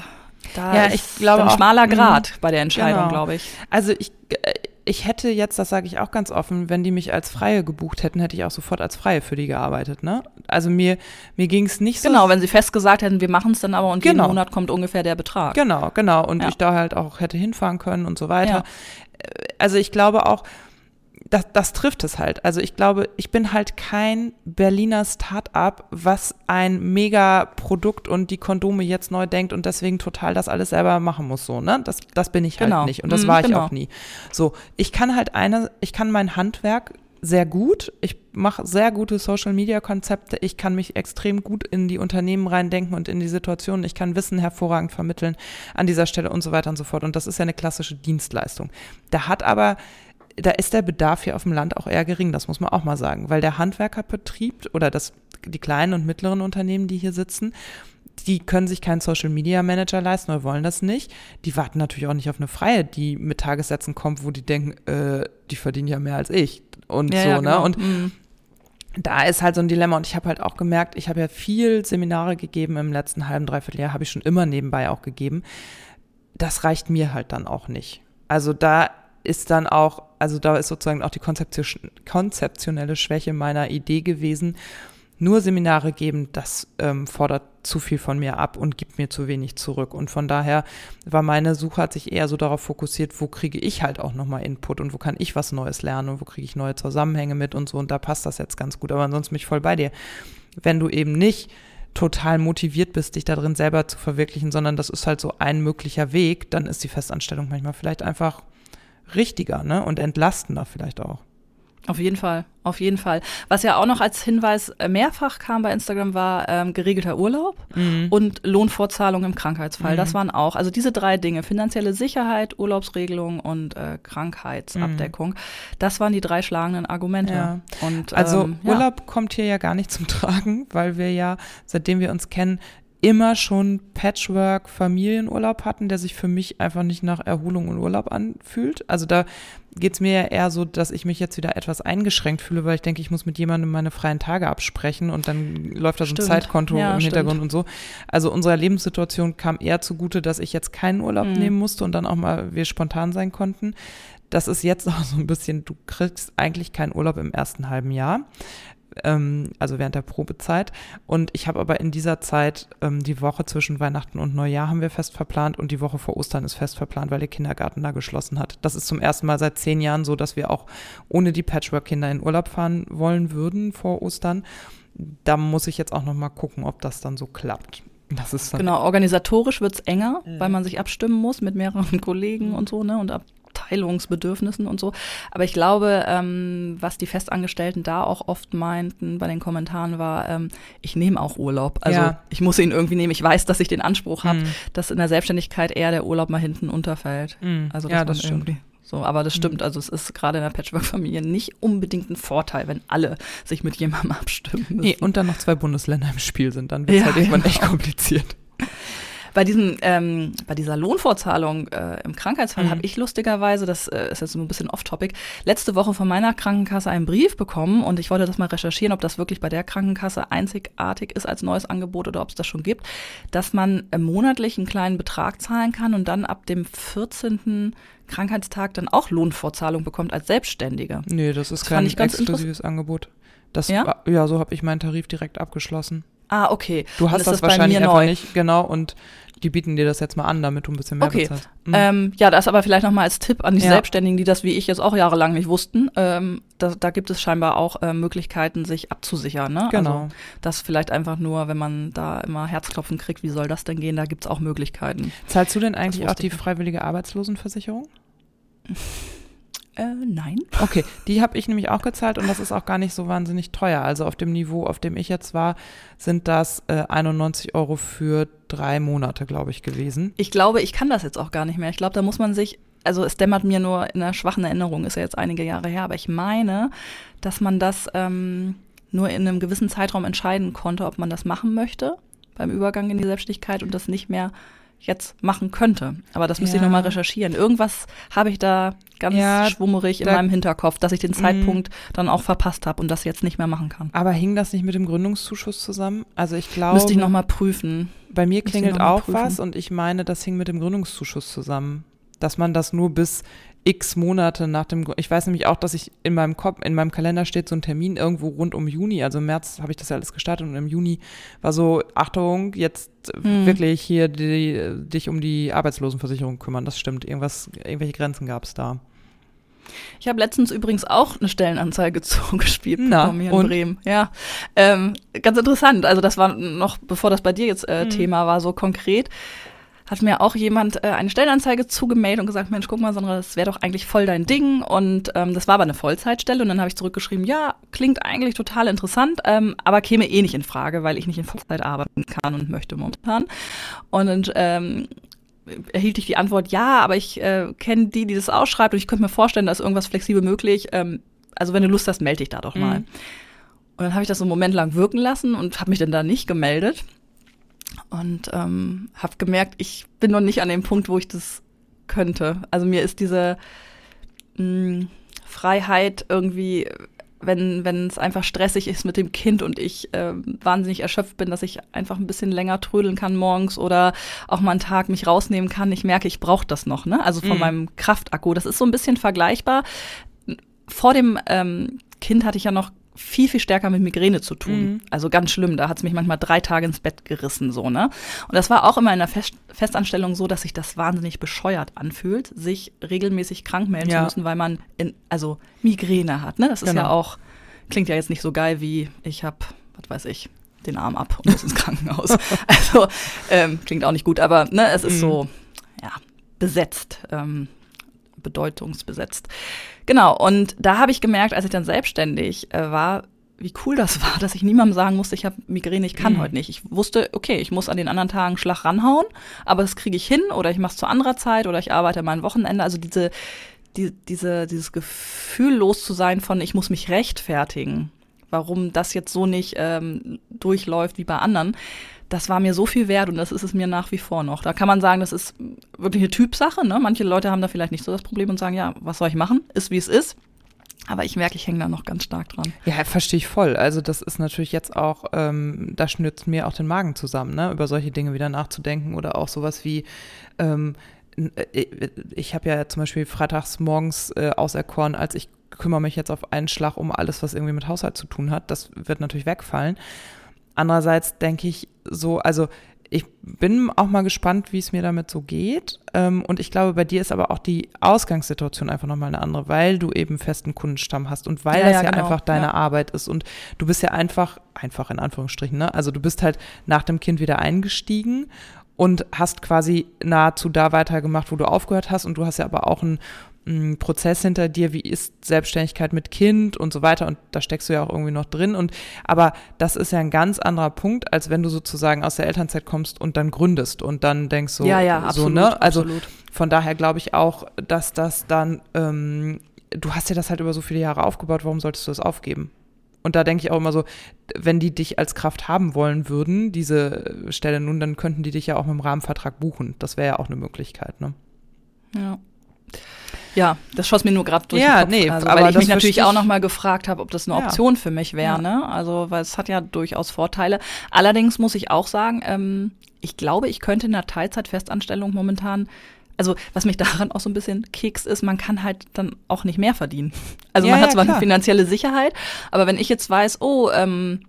da ja, ist ich glaube ein schmaler mhm. Grad bei der Entscheidung, genau. glaube ich. Also ich, äh, ich hätte jetzt, das sage ich auch ganz offen, wenn die mich als Freie gebucht hätten, hätte ich auch sofort als Freie für die gearbeitet. Ne? Also mir, mir ging es nicht so. Genau, wenn sie fest gesagt hätten, wir machen es dann aber und genau. jeden Monat kommt ungefähr der Betrag. Genau, genau. Und ja. ich da halt auch hätte hinfahren können und so weiter. Ja also ich glaube auch, das, das trifft es halt. Also ich glaube, ich bin halt kein Berliner Start-up, was ein Mega-Produkt und die Kondome jetzt neu denkt und deswegen total das alles selber machen muss. So, ne? Das, das bin ich halt genau. nicht und das mhm, war ich genau. auch nie. So, ich kann halt eine, ich kann mein Handwerk sehr gut. Ich mache sehr gute Social-Media-Konzepte. Ich kann mich extrem gut in die Unternehmen reindenken und in die Situation. Ich kann Wissen hervorragend vermitteln an dieser Stelle und so weiter und so fort. Und das ist ja eine klassische Dienstleistung. Da hat aber da ist der Bedarf hier auf dem Land auch eher gering, das muss man auch mal sagen, weil der Handwerkerbetrieb oder das, die kleinen und mittleren Unternehmen, die hier sitzen, die können sich keinen Social Media Manager leisten oder wollen das nicht. Die warten natürlich auch nicht auf eine Freie, die mit Tagessätzen kommt, wo die denken, äh, die verdienen ja mehr als ich und ja, so, ja, ne? genau. ne? Und mhm. da ist halt so ein Dilemma. Und ich habe halt auch gemerkt, ich habe ja viel Seminare gegeben im letzten halben, dreiviertel Jahr, habe ich schon immer nebenbei auch gegeben. Das reicht mir halt dann auch nicht. Also da ist dann auch, also da ist sozusagen auch die konzeptionelle Schwäche meiner Idee gewesen nur Seminare geben, das ähm, fordert zu viel von mir ab und gibt mir zu wenig zurück. Und von daher war meine Suche hat sich eher so darauf fokussiert, wo kriege ich halt auch nochmal Input und wo kann ich was Neues lernen und wo kriege ich neue Zusammenhänge mit und so. Und da passt das jetzt ganz gut. Aber ansonsten bin ich voll bei dir. Wenn du eben nicht total motiviert bist, dich da drin selber zu verwirklichen, sondern das ist halt so ein möglicher Weg, dann ist die Festanstellung manchmal vielleicht einfach richtiger ne? und entlastender vielleicht auch. Auf jeden Fall, auf jeden Fall. Was ja auch noch als Hinweis äh, mehrfach kam bei Instagram war ähm, geregelter Urlaub mhm. und Lohnfortzahlung im Krankheitsfall. Mhm. Das waren auch, also diese drei Dinge, finanzielle Sicherheit, Urlaubsregelung und äh, Krankheitsabdeckung, mhm. das waren die drei schlagenden Argumente. Ja. Und, also ähm, Urlaub ja. kommt hier ja gar nicht zum Tragen, weil wir ja, seitdem wir uns kennen, immer schon Patchwork-Familienurlaub hatten, der sich für mich einfach nicht nach Erholung und Urlaub anfühlt. Also da geht es mir ja eher so, dass ich mich jetzt wieder etwas eingeschränkt fühle, weil ich denke, ich muss mit jemandem meine freien Tage absprechen und dann läuft da so ein Zeitkonto ja, im stimmt. Hintergrund und so. Also unserer Lebenssituation kam eher zugute, dass ich jetzt keinen Urlaub mhm. nehmen musste und dann auch mal wir spontan sein konnten. Das ist jetzt <laughs> auch so ein bisschen, du kriegst eigentlich keinen Urlaub im ersten halben Jahr ähm, also während der Probezeit. Und ich habe aber in dieser Zeit ähm, die Woche zwischen Weihnachten und Neujahr haben wir fest verplant und die Woche vor Ostern ist fest verplant, weil der Kindergarten da geschlossen hat. Das ist zum ersten Mal seit zehn Jahren so, dass wir auch ohne die Patchwork-Kinder in Urlaub fahren wollen würden vor Ostern. Da muss ich jetzt auch noch mal gucken, ob das dann so klappt. genau, organisatorisch wird es enger, mhm. weil man sich abstimmen muss mit mehreren <laughs> Kollegen und so, ne? Und ab Teilungsbedürfnissen und so. Aber ich glaube, ähm, was die Festangestellten da auch oft meinten bei den Kommentaren war, ähm, ich nehme auch Urlaub. Also ja. ich muss ihn irgendwie nehmen. Ich weiß, dass ich den Anspruch habe, mhm. dass in der Selbstständigkeit eher der Urlaub mal hinten unterfällt. Mhm. Also ja, das stimmt. So, aber das stimmt. Mhm. Also es ist gerade in der Patchwork-Familie nicht unbedingt ein Vorteil, wenn alle sich mit jemandem <laughs> abstimmen müssen. Nee, und dann noch zwei Bundesländer im Spiel sind. Dann wird es ja, halt irgendwann genau. echt kompliziert. Bei diesem, ähm, bei dieser Lohnfortzahlung äh, im Krankheitsfall mhm. habe ich lustigerweise, das äh, ist jetzt so ein bisschen off-topic, letzte Woche von meiner Krankenkasse einen Brief bekommen und ich wollte das mal recherchieren, ob das wirklich bei der Krankenkasse einzigartig ist als neues Angebot oder ob es das schon gibt, dass man äh, monatlich einen kleinen Betrag zahlen kann und dann ab dem 14. Krankheitstag dann auch Lohnfortzahlung bekommt als Selbstständige. Nee, das ist das kein exklusives Angebot. Das, ja? ja, so habe ich meinen Tarif direkt abgeschlossen. Ah, okay. Du hast das, das wahrscheinlich einfach neu. nicht, genau, und die bieten dir das jetzt mal an, damit du ein bisschen mehr okay. bezahlst. Mhm. Ähm, ja, das aber vielleicht nochmal als Tipp an die ja. Selbstständigen, die das wie ich jetzt auch jahrelang nicht wussten. Ähm, da, da, gibt es scheinbar auch äh, Möglichkeiten, sich abzusichern. Ne? Genau. Also, das vielleicht einfach nur, wenn man da immer Herzklopfen kriegt, wie soll das denn gehen? Da gibt es auch Möglichkeiten. Zahlst du denn eigentlich auch die freiwillige Arbeitslosenversicherung? <laughs> Äh, nein. Okay, die habe ich nämlich auch gezahlt und das ist auch gar nicht so wahnsinnig teuer. Also auf dem Niveau, auf dem ich jetzt war, sind das äh, 91 Euro für drei Monate, glaube ich, gewesen. Ich glaube, ich kann das jetzt auch gar nicht mehr. Ich glaube, da muss man sich, also es dämmert mir nur in einer schwachen Erinnerung, ist ja jetzt einige Jahre her, aber ich meine, dass man das ähm, nur in einem gewissen Zeitraum entscheiden konnte, ob man das machen möchte beim Übergang in die Selbstständigkeit und das nicht mehr jetzt machen könnte. Aber das müsste ja. ich nochmal recherchieren. Irgendwas habe ich da ganz ja, schwummerig in meinem Hinterkopf, dass ich den mhm. Zeitpunkt dann auch verpasst habe und das jetzt nicht mehr machen kann. Aber hing das nicht mit dem Gründungszuschuss zusammen? Also ich glaube. Müsste ich nochmal prüfen. Bei mir klingelt auch prüfen. was und ich meine, das hing mit dem Gründungszuschuss zusammen. Dass man das nur bis x Monate nach dem, ich weiß nämlich auch, dass ich in meinem Kopf, in meinem Kalender steht so ein Termin irgendwo rund um Juni, also im März habe ich das ja alles gestartet und im Juni war so, Achtung, jetzt hm. wirklich hier die, dich um die Arbeitslosenversicherung kümmern, das stimmt, irgendwas, irgendwelche Grenzen gab es da. Ich habe letztens übrigens auch eine Stellenanzeige <laughs> zugespielt Na, bekommen hier in und? Bremen. Ja, ähm, ganz interessant. Also das war noch, bevor das bei dir jetzt äh, hm. Thema war, so konkret hat mir auch jemand äh, eine Stellenanzeige zugemeldet und gesagt, Mensch, guck mal, Sandra, das wäre doch eigentlich voll dein Ding. Und ähm, das war aber eine Vollzeitstelle. Und dann habe ich zurückgeschrieben, ja, klingt eigentlich total interessant, ähm, aber käme eh nicht in Frage, weil ich nicht in Vollzeit arbeiten kann und möchte momentan. Und ähm, erhielt ich die Antwort, ja, aber ich äh, kenne die, die das ausschreibt und ich könnte mir vorstellen, da ist irgendwas flexibel möglich. Ähm, also wenn du Lust hast, melde dich da doch mal. Mhm. Und dann habe ich das so einen Moment lang wirken lassen und habe mich dann da nicht gemeldet. Und ähm, habe gemerkt, ich bin noch nicht an dem Punkt, wo ich das könnte. Also mir ist diese mh, hm, Freiheit irgendwie, wenn es einfach stressig ist mit dem Kind und ich äh, wahnsinnig erschöpft bin, dass ich einfach ein bisschen länger trödeln kann morgens oder auch mal einen Tag mich rausnehmen kann. Ich merke, ich brauche das noch, ne? Also von mm. meinem Kraftakku. Das ist so ein bisschen vergleichbar. Vor dem ähm, Kind hatte ich ja noch viel, viel stärker mit Migräne zu tun. Mhm. Also ganz schlimm. Da hat es mich manchmal drei Tage ins Bett gerissen, so, ne? Und das war auch immer in der Fest Festanstellung so, dass sich das wahnsinnig bescheuert anfühlt, sich regelmäßig krank melden ja. zu müssen, weil man in, also Migräne hat, ne? Das ist genau. ja auch, klingt ja jetzt nicht so geil wie, ich habe, was weiß ich, den Arm ab und muss ins Krankenhaus. <laughs> <laughs> also ähm, klingt auch nicht gut, aber ne, es ist mhm. so, ja, besetzt, ähm, bedeutungsbesetzt. Genau, und da habe ich gemerkt, als ich dann selbstständig äh, war, wie cool das war, <laughs> dass ich niemandem sagen musste, ich habe Migräne, ich kann mhm. heute nicht. Ich wusste, okay, ich muss an den anderen Tagen Schlag ranhauen, aber das kriege ich hin oder ich mache es zu anderer Zeit oder ich arbeite mein Wochenende. Also diese, die, diese, dieses Gefühl los zu sein von, ich muss mich rechtfertigen, warum das jetzt so nicht ähm, durchläuft wie bei anderen, das war mir so viel wert und das ist es mir nach wie vor noch. Da kann man sagen, das ist wirklich eine Typsache. Ne? Manche Leute haben da vielleicht nicht so das Problem und sagen, ja, was soll ich machen? Ist wie es ist. Aber ich merke, ich hänge da noch ganz stark dran. Ja, verstehe ich voll. Also das ist natürlich jetzt auch, ähm, da schnürzt mir auch den Magen zusammen, ne? über solche Dinge wieder nachzudenken oder auch sowas wie, ähm, äh, ich habe ja zum Beispiel freitags morgens äh, auserkoren, als ich kümmere mich jetzt auf einen Schlag um alles, was irgendwie mit Haushalt zu tun hat. Das wird natürlich wegfallen. Andererseits denke ich so, also ich bin auch mal gespannt, wie es mir damit so geht. Ähm, und ich glaube, bei dir ist aber auch die Ausgangssituation einfach nochmal eine andere, weil du eben festen Kundenstamm hast und weil ja, das ja, ja genau. einfach deine ja. Arbeit ist. Und du bist ja einfach, einfach in Anführungsstrichen, ne? Also du bist halt nach dem Kind wieder eingestiegen und hast quasi nahezu da weitergemacht, wo du aufgehört hast. Und du hast ja aber auch ein Prozess hinter dir, wie ist Selbstständigkeit mit Kind und so weiter und da steckst du ja auch irgendwie noch drin und aber das ist ja ein ganz anderer Punkt, als wenn du sozusagen aus der Elternzeit kommst und dann gründest und dann denkst so, ja, ja, so, absolut, ne? Also absolut. von daher glaube ich auch, dass das dann, ähm, du hast ja das halt über so viele Jahre aufgebaut, warum solltest du das aufgeben? Und da denke ich auch immer so, wenn die dich als Kraft haben wollen würden, diese Stelle nun, dann könnten die dich ja auch mit dem Rahmenvertrag buchen. Das wäre ja auch eine Möglichkeit, ne? Ja. Ja, das schoss mir nur gerade durch ja, den Kopf. Nee, also, weil ich mich natürlich auch nochmal gefragt habe, ob das eine Option ja. für mich wäre. Ja. Ne? Also, weil es hat ja durchaus Vorteile. Allerdings muss ich auch sagen, ähm, ich glaube, ich könnte in einer Teilzeitfestanstellung momentan also was mich <laughs> daran auch so ein bisschen keks ist, man kann halt dann auch nicht mehr verdienen. Also ja, man hat zwar eine finanzielle Sicherheit, aber wenn ich jetzt weiß, oh, ähm,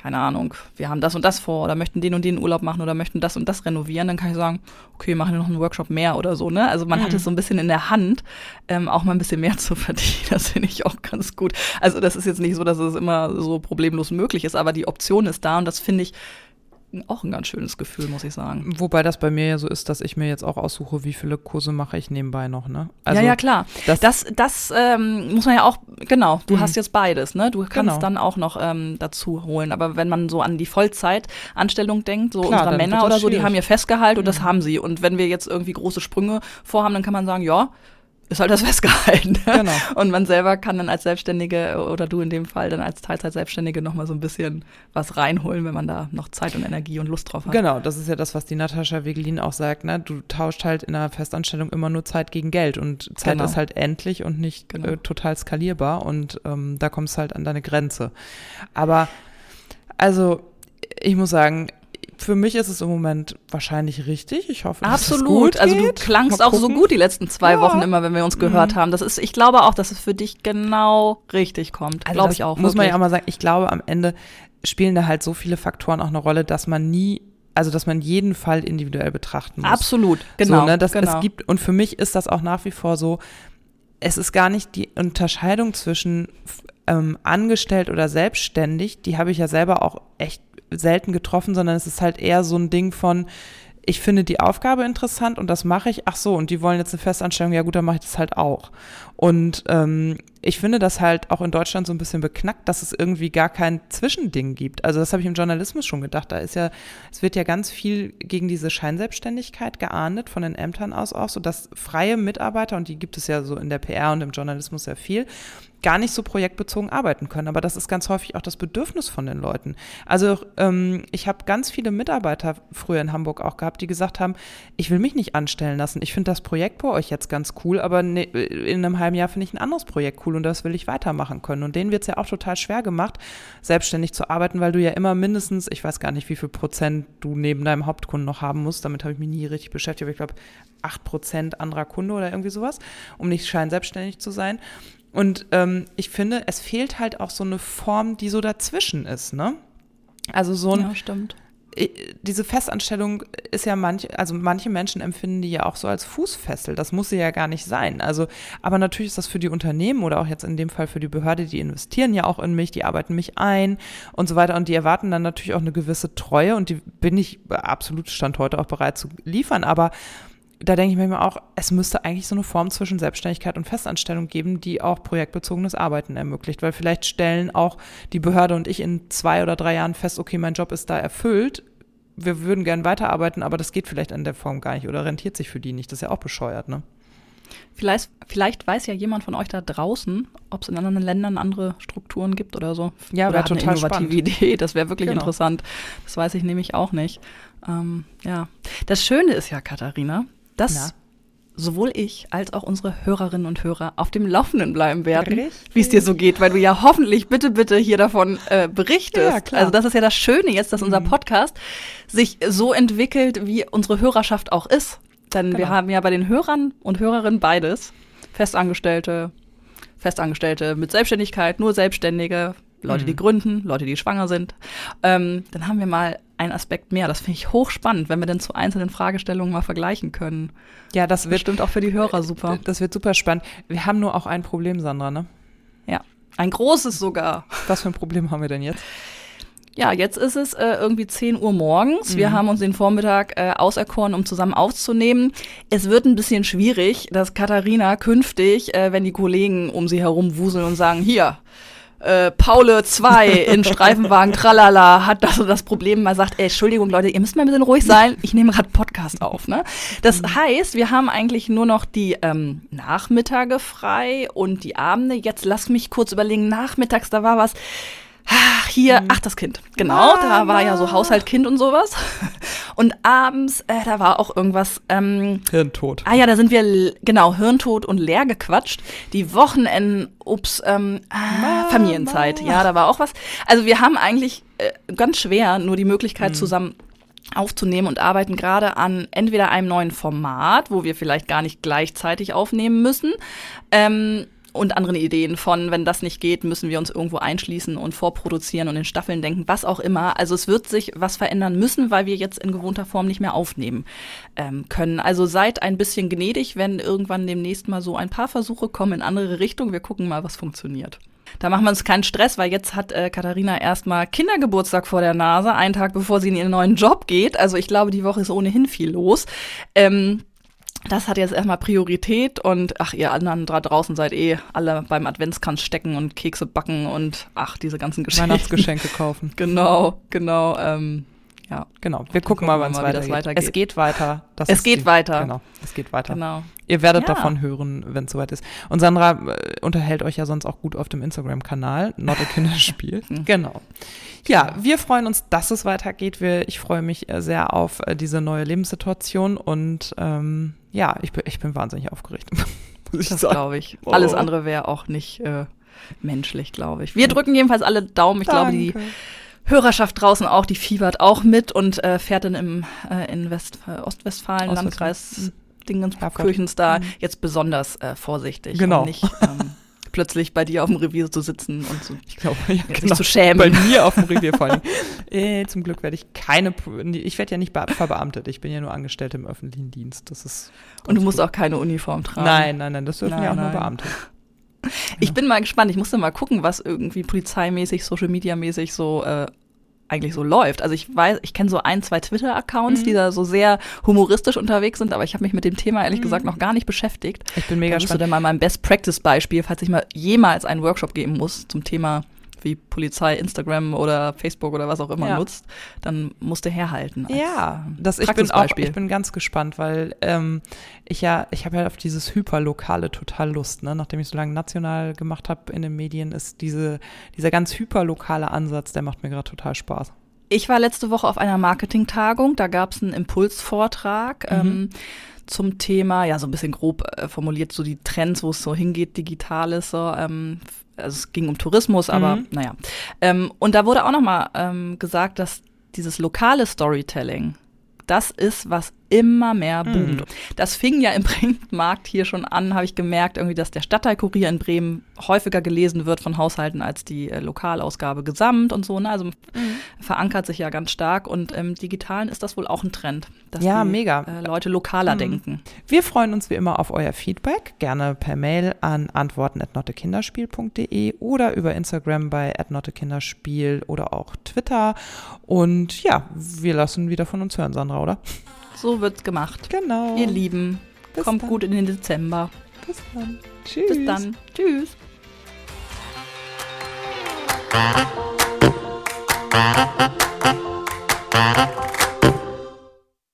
keine Ahnung, wir haben das und das vor oder möchten den und den Urlaub machen oder möchten das und das renovieren, dann kann ich sagen, okay, machen wir noch einen Workshop mehr oder so, ne? Also man mhm. hat es so ein bisschen in der Hand, ähm, auch mal ein bisschen mehr <laughs> zu verdienen. Das finde ich auch ganz gut. Also das ist jetzt nicht so, dass es immer so problemlos möglich ist, aber die Option ist da und das finde ich auch ein ganz schönes Gefühl, muss ich sagen. Wobei das bei mir ja so ist, dass ich mir jetzt auch aussuche, wie viele Kurse mache ich nebenbei noch, ne? Also, ja, ja, klar. Das, das, das ähm, muss man ja auch, genau, du mhm. hast jetzt beides, ne? Du kannst genau. dann auch noch ähm, dazu holen. Aber wenn man so an die Vollzeitanstellung denkt, so klar, unsere Männer oder so, die haben ihr Festgehalt mhm. und das mhm. haben sie. Und wenn wir jetzt irgendwie große Sprünge vorhaben, dann kann man sagen, ja, ist halt das festgehalten. Genau. Und man selber kann dann als Selbstständige oder du in dem Fall dann als Teilzeit-Selbstständige nochmal so ein bisschen was reinholen, wenn man da noch Zeit und Energie und Lust drauf hat. Genau, das ist ja das, was die Natascha Wegelin auch sagt. Ne? Du tauscht halt in einer Festanstellung immer nur Zeit gegen Geld und Zeit genau. ist halt endlich und nicht genau. äh, total skalierbar und ähm, da kommst du halt an deine Grenze. Aber also ich muss sagen, für mich ist es im Moment wahrscheinlich richtig. Ich hoffe, dass Absolut. Also du klangst auch so gut die letzten zwei ja. Wochen immer, wenn wir uns gehört mhm. haben. Das ist, ich glaube auch, dass es für dich genau richtig kommt. Also glaube ich auch. Muss wirklich. man ja auch mal sagen, ich glaube, am Ende spielen da halt so viele Faktoren auch eine Rolle, dass man nie also dass man jeden Fall individuell betrachten muss. Absolut, genau. So, ne, dass genau. es gibt, und für mich ist das auch nach wie vor so, es ist gar nicht die Unterscheidung zwischen ähm, angestellt oder selbstständig, die habe ich ja selber auch echt selten getroffen, sondern es ist halt eher so ein Ding von, ich finde die Aufgabe interessant und das mache ich. Ach so, und die wollen jetzt eine Festanstellung, ja gut, dann mache ich das halt auch. Und ähm, ich finde das halt auch in Deutschland so ein bisschen beknackt, dass es irgendwie gar kein Zwischending gibt. Also das habe ich im Journalismus schon gedacht. Da ist ja, es wird ja ganz viel gegen diese Scheinselbstständigkeit geahndet von den Ämtern aus auch, so dass freie Mitarbeiter, und die gibt es ja so in der PR und im Journalismus sehr viel, gar nicht so projektbezogen arbeiten können. Aber das ist ganz häufig auch das Bedürfnis von den Leuten. Also ähm, ich habe ganz viele Mitarbeiter früher in Hamburg auch gehabt, die gesagt haben, ich will mich nicht anstellen lassen. Ich finde das Projekt bei euch jetzt ganz cool, aber ne, in einem halben Jahr finde ich ein anderes Projekt cool und das will ich weitermachen können. Und denen wird es ja auch total schwer gemacht, selbstständig zu arbeiten, weil du ja immer mindestens, ich weiß gar nicht, wie viel Prozent du neben deinem Hauptkunden noch haben musst. Damit habe ich mich nie richtig beschäftigt, aber ich glaube, acht Prozent anderer Kunde oder irgendwie sowas, um nicht scheinselbstständig zu sein. Und ähm, ich finde, es fehlt halt auch so eine Form, die so dazwischen ist, ne? Also so ein. Ja, stimmt. Diese Festanstellung ist ja manche, also manche Menschen empfinden die ja auch so als Fußfessel. Das muss sie ja gar nicht sein. Also, aber natürlich ist das für die Unternehmen oder auch jetzt in dem Fall für die Behörde, die investieren ja auch in mich, die arbeiten mich ein und so weiter und die erwarten dann natürlich auch eine gewisse Treue und die bin ich absolut Stand heute auch bereit zu liefern. Aber da denke ich mir immer auch, es müsste eigentlich so eine Form zwischen Selbstständigkeit und Festanstellung geben, die auch projektbezogenes Arbeiten ermöglicht. Weil vielleicht stellen auch die Behörde und ich in zwei oder drei Jahren fest, okay, mein Job ist da erfüllt. Wir würden gern weiterarbeiten, aber das geht vielleicht in der Form gar nicht oder rentiert sich für die nicht. Das ist ja auch bescheuert, ne? Vielleicht, vielleicht weiß ja jemand von euch da draußen, ob es in anderen Ländern andere Strukturen gibt oder so. Ja, wäre total eine innovative spannend. <laughs> Idee. Das wäre wirklich genau. interessant. Das weiß ich nämlich auch nicht. Ähm, ja, das Schöne ist ja, Katharina, dass Na? Sowohl ich als auch unsere Hörerinnen und Hörer auf dem Laufenden bleiben werden, wie es dir so geht, weil du ja hoffentlich bitte, bitte hier davon äh, berichtest. Ja, klar. Also das ist ja das Schöne jetzt, dass mhm. unser Podcast sich so entwickelt, wie unsere Hörerschaft auch ist. Denn genau. wir haben ja bei den Hörern und Hörerinnen beides. Festangestellte, Festangestellte mit Selbstständigkeit, nur Selbstständige, Leute, mhm. die gründen, Leute, die schwanger sind. Ähm, dann haben wir mal einen Aspekt mehr. Das finde ich hochspannend, wenn wir denn zu einzelnen Fragestellungen mal vergleichen können. Ja, das wird bestimmt auch für die Hörer super. Das wird super spannend. Wir haben nur auch ein Problem, Sandra, ne? Ja, ein großes sogar. Was für ein Problem haben wir denn jetzt? Ja, jetzt ist es äh, irgendwie 10 Uhr morgens. Wir mhm. haben uns den Vormittag äh, auserkoren, um zusammen aufzunehmen. Es wird ein bisschen schwierig, dass Katharina künftig, äh, wenn die Kollegen um sie herum wuseln und sagen, hier, äh, Paule 2 in Streifenwagen Tralala hat das und das Problem, man sagt, ey, Entschuldigung Leute, ihr müsst mal ein bisschen ruhig sein, ich nehme gerade Podcast auf. Ne? Das mhm. heißt, wir haben eigentlich nur noch die ähm, Nachmittage frei und die Abende. Jetzt lass mich kurz überlegen, nachmittags, da war was ach, hier, mhm. ach, das Kind. Genau, Mama. da war ja so Haushalt, Kind und sowas. <laughs> Und abends, äh, da war auch irgendwas. Ähm, Hirntod. Ah ja, da sind wir, genau, Hirntod und leer gequatscht. Die Wochenenden, ups, ähm, ah, Familienzeit. Ja, da war auch was. Also wir haben eigentlich äh, ganz schwer nur die Möglichkeit mhm. zusammen aufzunehmen und arbeiten gerade an entweder einem neuen Format, wo wir vielleicht gar nicht gleichzeitig aufnehmen müssen. Ähm, und anderen Ideen von, wenn das nicht geht, müssen wir uns irgendwo einschließen und vorproduzieren und in Staffeln denken, was auch immer. Also es wird sich was verändern müssen, weil wir jetzt in gewohnter Form nicht mehr aufnehmen ähm, können. Also seid ein bisschen gnädig, wenn irgendwann demnächst mal so ein paar Versuche kommen in andere Richtungen. Wir gucken mal, was funktioniert. Da machen wir uns keinen Stress, weil jetzt hat äh, Katharina erstmal Kindergeburtstag vor der Nase, einen Tag bevor sie in ihren neuen Job geht. Also ich glaube, die Woche ist ohnehin viel los. Ähm, das hat jetzt erstmal Priorität und ach, ihr anderen da draußen seid eh alle beim Adventskranz stecken und Kekse backen und ach, diese ganzen Geschenke. Weihnachtsgeschenke <laughs> kaufen. genau, genau. Ähm, ja, genau. Wir gucken, mal, wann es weitergeht. weitergeht. Es geht weiter. Das es geht die, weiter. Genau, es geht weiter. Genau. Ihr werdet ja. davon hören, wenn es soweit ist. Und Sandra äh, unterhält euch ja sonst auch gut auf dem Instagram-Kanal, Not a Kinderspiel. <laughs> genau. Ja, wir freuen uns, dass es weitergeht. Wir, ich freue mich äh, sehr auf äh, diese neue Lebenssituation und ähm, ja, ich bin, ich bin wahnsinnig aufgeregt. <laughs> das glaube ich. Oh. Alles andere wäre auch nicht äh, menschlich, glaube ich. Wir drücken jedenfalls alle Daumen. Ich Danke. glaube, die Hörerschaft draußen auch, die fiebert auch mit und äh, fährt dann im äh, in West, äh, Ostwestfalen, Landkreis. Dingenskirchens da mhm. jetzt besonders äh, vorsichtig. Genau. Und nicht ähm, <laughs> plötzlich bei dir auf dem Revier zu sitzen und zu, ich glaube, ja, genau. sich zu schämen. Bei mir auf dem Revier vor allem. äh, zum Glück werde ich keine, ich werde ja nicht verbeamtet, ich bin ja nur Angestellte im öffentlichen Dienst. Das ist und du musst gut. auch keine Uniform tragen. Nein, nein, nein, das dürfen nein, ja auch nein. nur Beamte. Ich bin mal gespannt. Ich musste mal gucken, was irgendwie polizeimäßig, Social Media mäßig so äh, eigentlich so läuft. Also ich weiß, ich kenne so ein, zwei Twitter-Accounts, mhm. die da so sehr humoristisch unterwegs sind, aber ich habe mich mit dem Thema ehrlich mhm. gesagt noch gar nicht beschäftigt. Ich bin mega da gespannt. Du dann mal mein Best-Practice-Beispiel, falls ich mal jemals einen Workshop geben muss zum Thema wie Polizei Instagram oder Facebook oder was auch immer ja. nutzt, dann musst du herhalten. ja, das ich bin auch, ich bin ganz gespannt, weil ähm, ich ja, ich habe ja auf dieses Hyperlokale total Lust, ne? Nachdem ich so lange national gemacht habe in den Medien, ist diese, dieser ganz hyperlokale Ansatz, der macht mir gerade total Spaß. Ich war letzte Woche auf einer Marketingtagung, da gab es einen Impulsvortrag. Mhm. Ähm, zum Thema, ja, so ein bisschen grob äh, formuliert, so die Trends, wo es so hingeht, digitales, so, ähm, also es ging um Tourismus, aber mhm. naja. Ähm, und da wurde auch nochmal ähm, gesagt, dass dieses lokale Storytelling, das ist, was immer mehr boomt. Mhm. Das fing ja im <laughs> Printmarkt hier schon an, habe ich gemerkt, irgendwie, dass der Stadtteilkurier in Bremen häufiger gelesen wird von Haushalten als die äh, Lokalausgabe gesamt und so. Ne? Also mhm. verankert sich ja ganz stark und im Digitalen ist das wohl auch ein Trend, dass ja, die mega. Äh, Leute lokaler mhm. denken. Wir freuen uns wie immer auf euer Feedback, gerne per Mail an antworten.nottekinderspiel.de oder über Instagram bei atnottekinderspiel oder auch Twitter. Und ja, wir lassen wieder von uns hören, Sandra, oder? So wird's gemacht. Genau. Ihr Lieben, Bis kommt dann. gut in den Dezember. Bis dann. Tschüss. Bis dann. Tschüss.